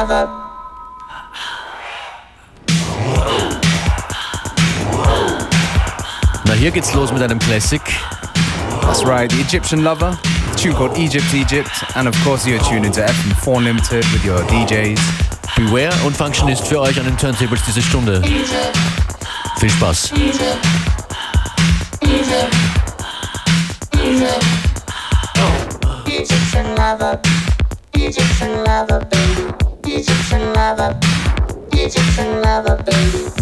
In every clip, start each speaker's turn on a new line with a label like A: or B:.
A: lover.
B: Na, hier geht's los mit einem Classic.
C: That's right, the Egyptian Lover. A tune called Egypt, Egypt. And of course, you're tuned into FM4 Limited with your DJs.
B: Beware und Functionist für euch an den Turntables diese Stunde. Viel Spaß.
A: Egyptian lover. Egyptian lover, baby. Egyptian lover. Egyptian lover, baby.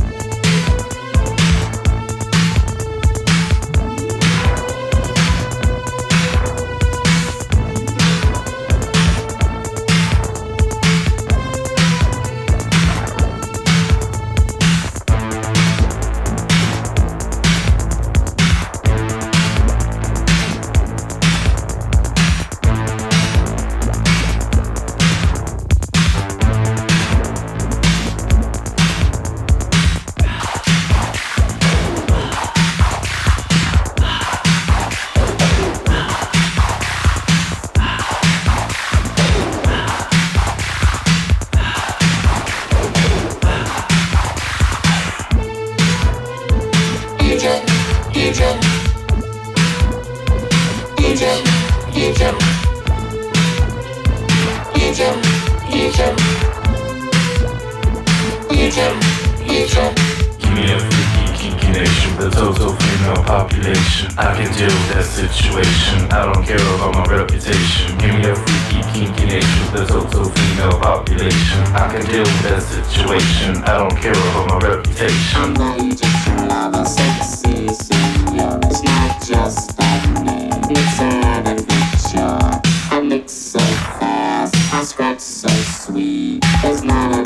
A: Jedziemy. Jedziemy. Jedziemy. Jedziemy.
D: Give me a geeky nation, the total female population. I can deal with that situation. I don't care about my reputation. Give me a freaky kinky nation, the total female population. I can deal with that situation. I don't care about my reputation. I'm
A: not just love sexy. It's not just that name. It's a so fast, I scratch so sweet. There's not a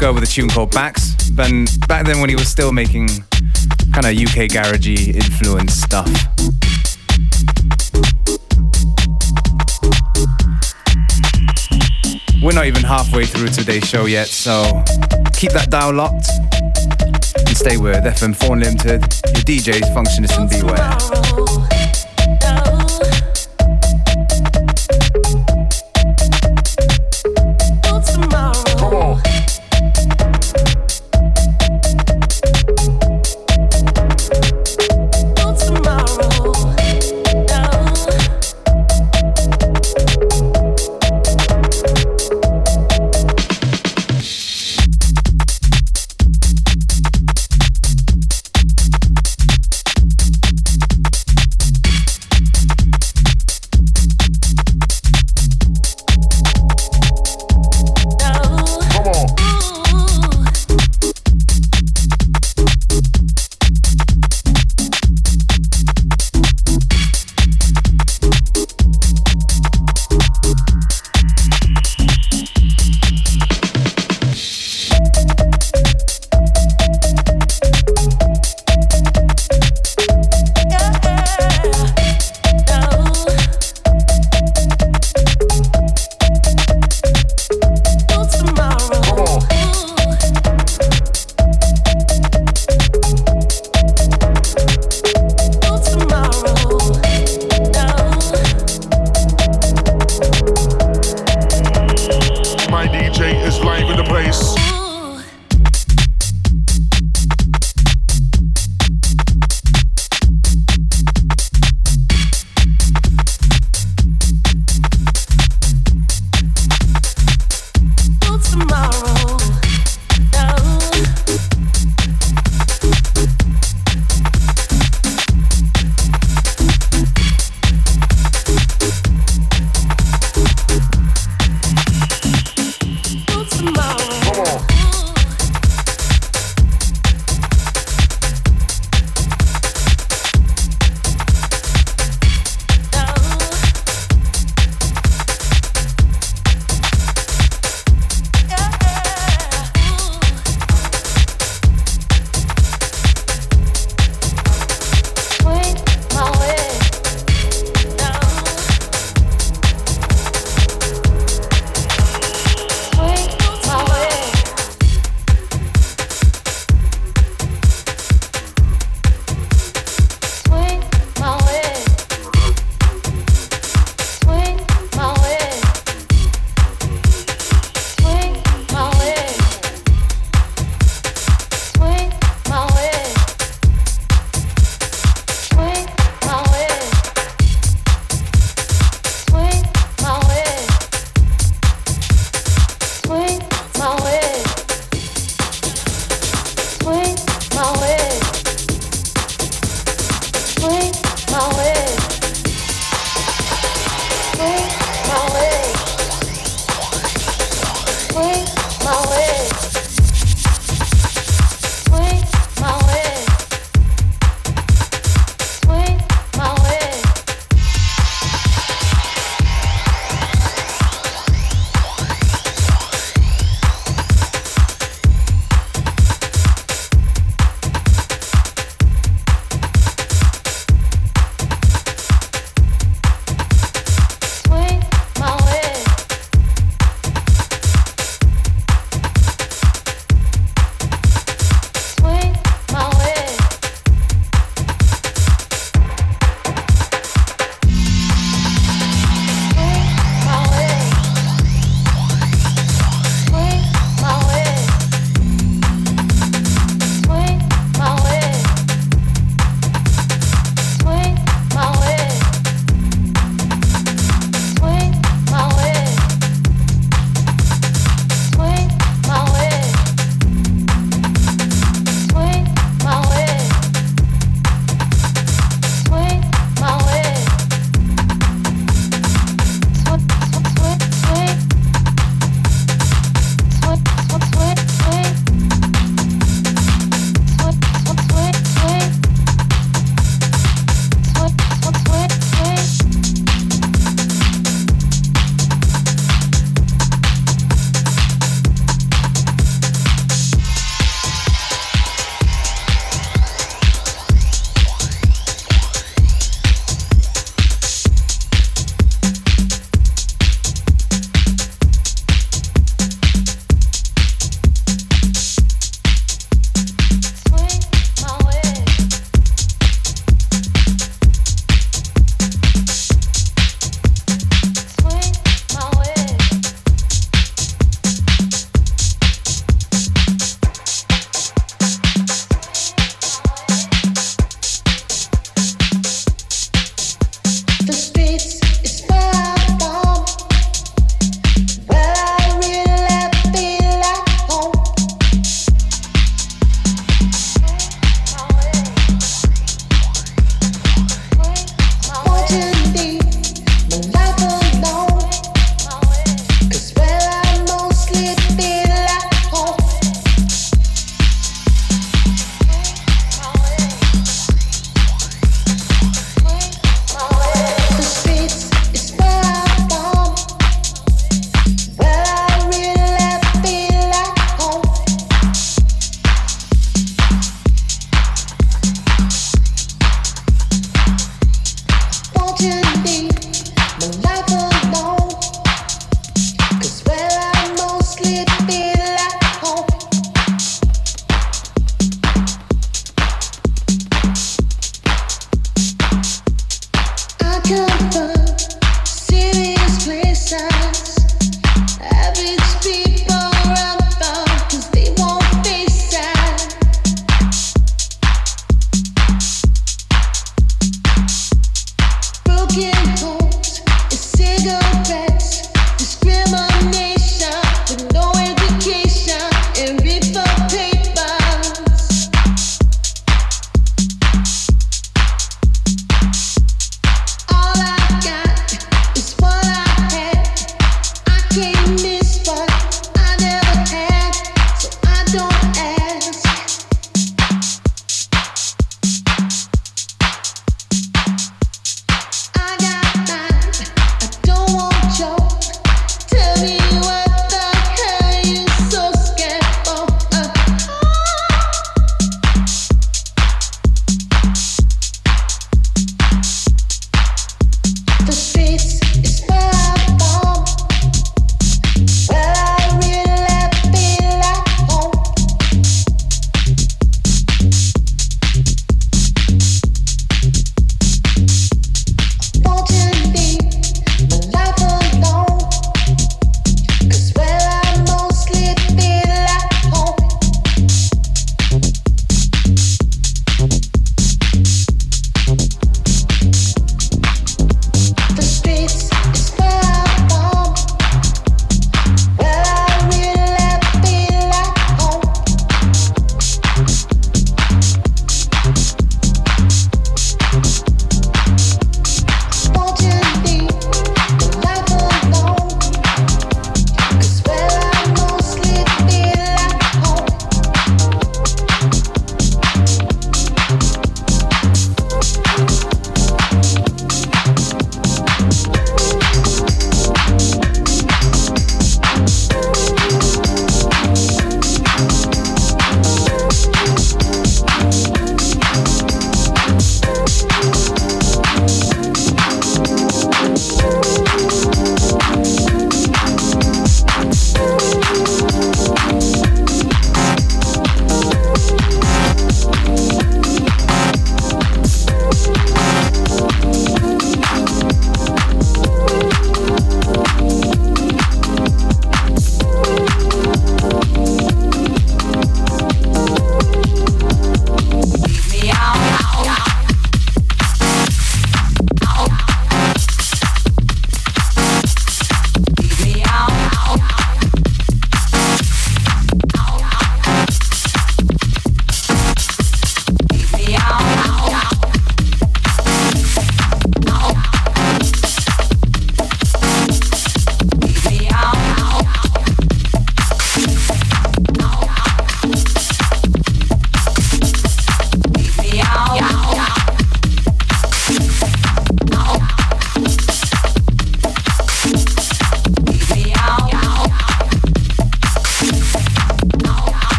C: With a tune called Backs. But back then when he was still making kind of UK garagey influence stuff. We're not even halfway through today's show yet, so keep that dial locked and stay with FM4 Unlimited, your DJs, Functionist and Beware.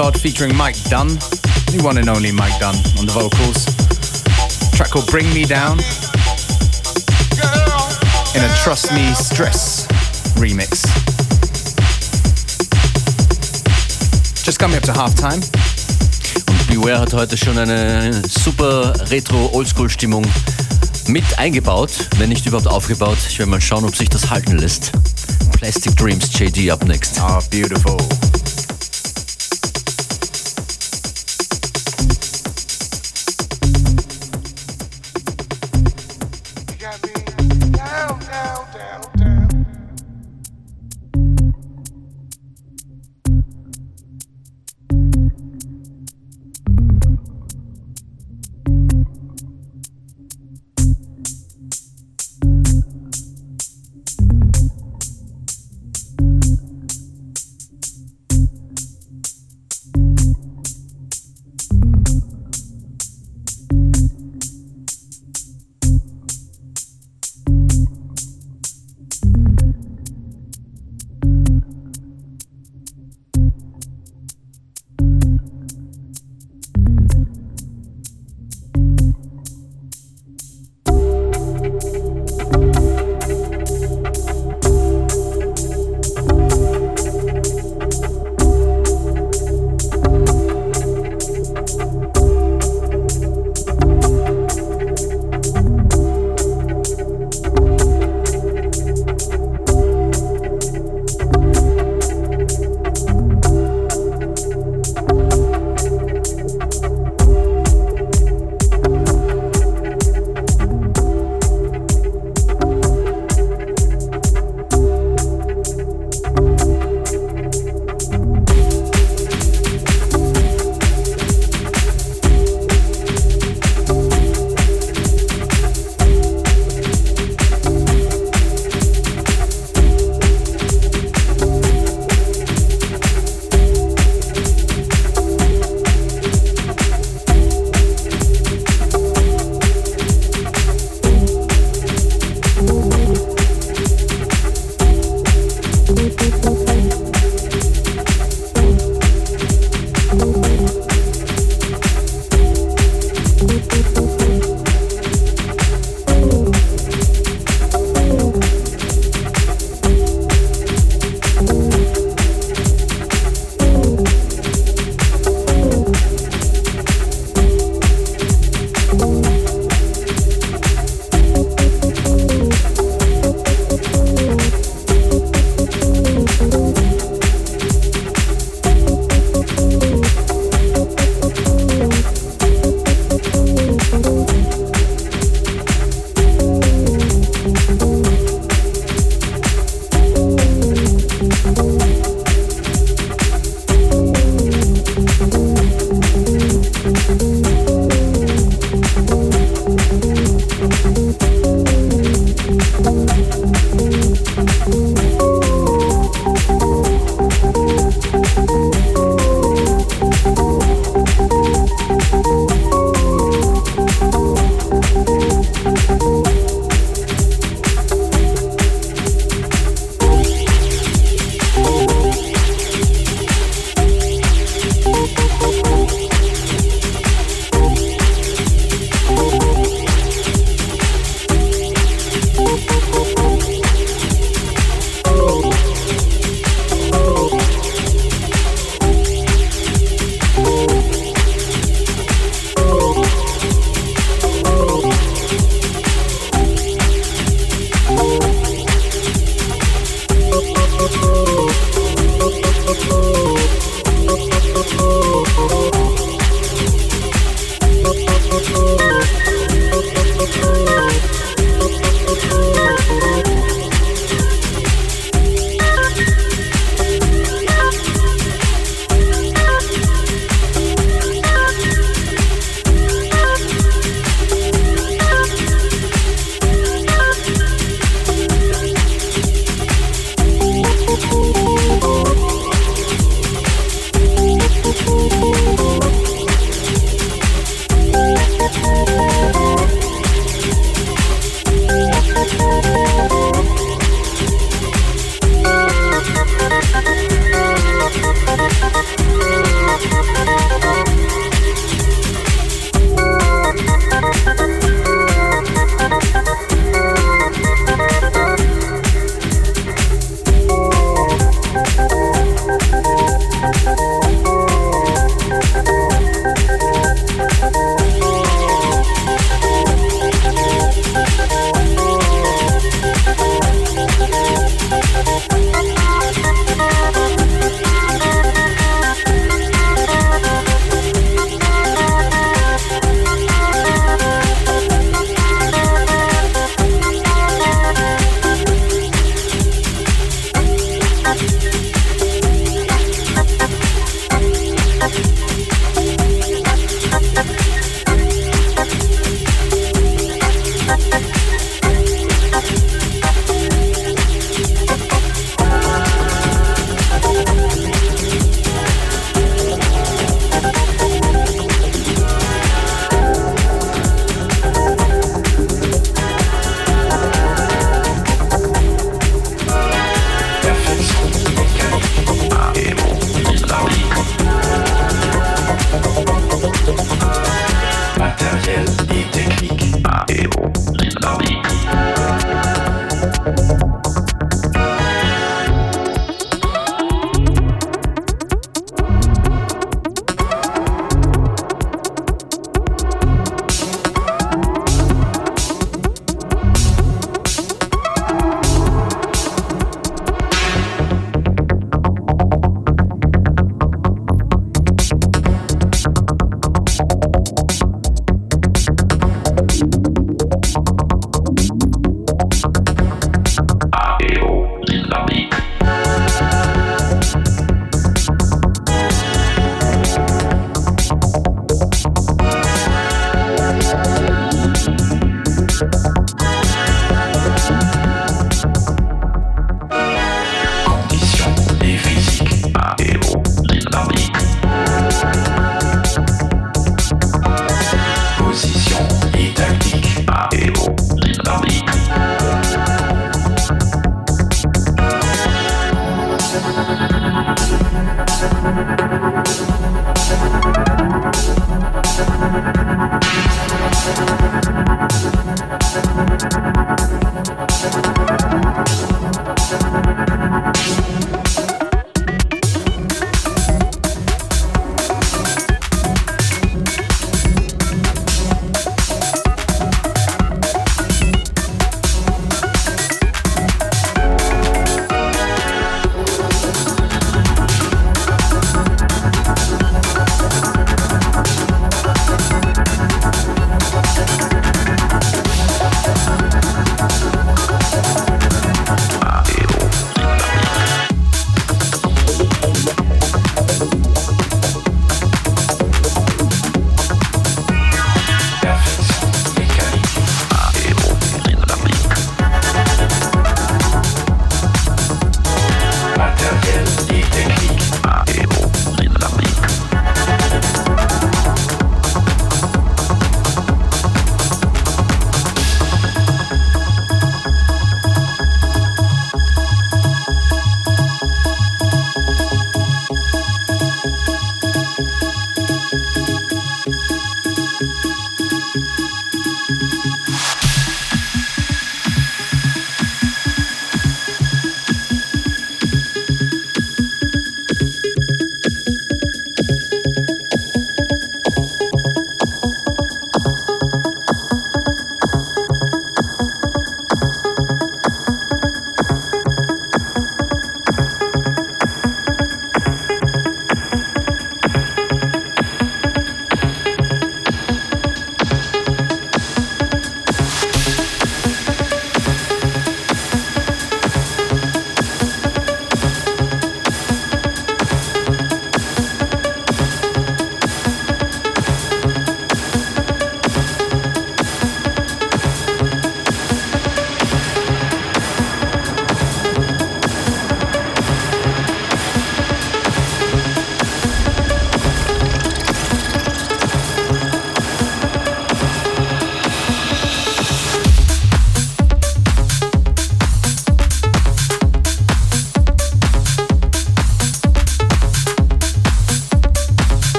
C: Todd featuring Mike Dunn, the one and only Mike Dunn on the vocals. track called Bring Me Down in a Trust Me Stress remix. Just coming up to halftime.
B: Und Beware hat heute schon eine super Retro-Oldschool-Stimmung mit eingebaut, wenn nicht überhaupt aufgebaut. Ich werde mal schauen, ob sich das halten lässt. Plastic Dreams JD up next.
C: Ah, beautiful.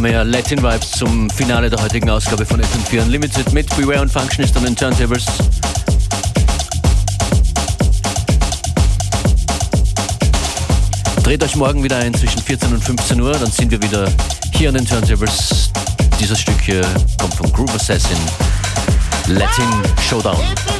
B: Mehr Latin Vibes zum Finale der heutigen Ausgabe von FM4 Unlimited mit Beware und Functionist an den Turntables. Dreht euch morgen wieder ein zwischen 14 und 15 Uhr, dann sind wir wieder hier an den Turntables. Dieses Stück hier kommt vom Groove Assassin Latin Showdown.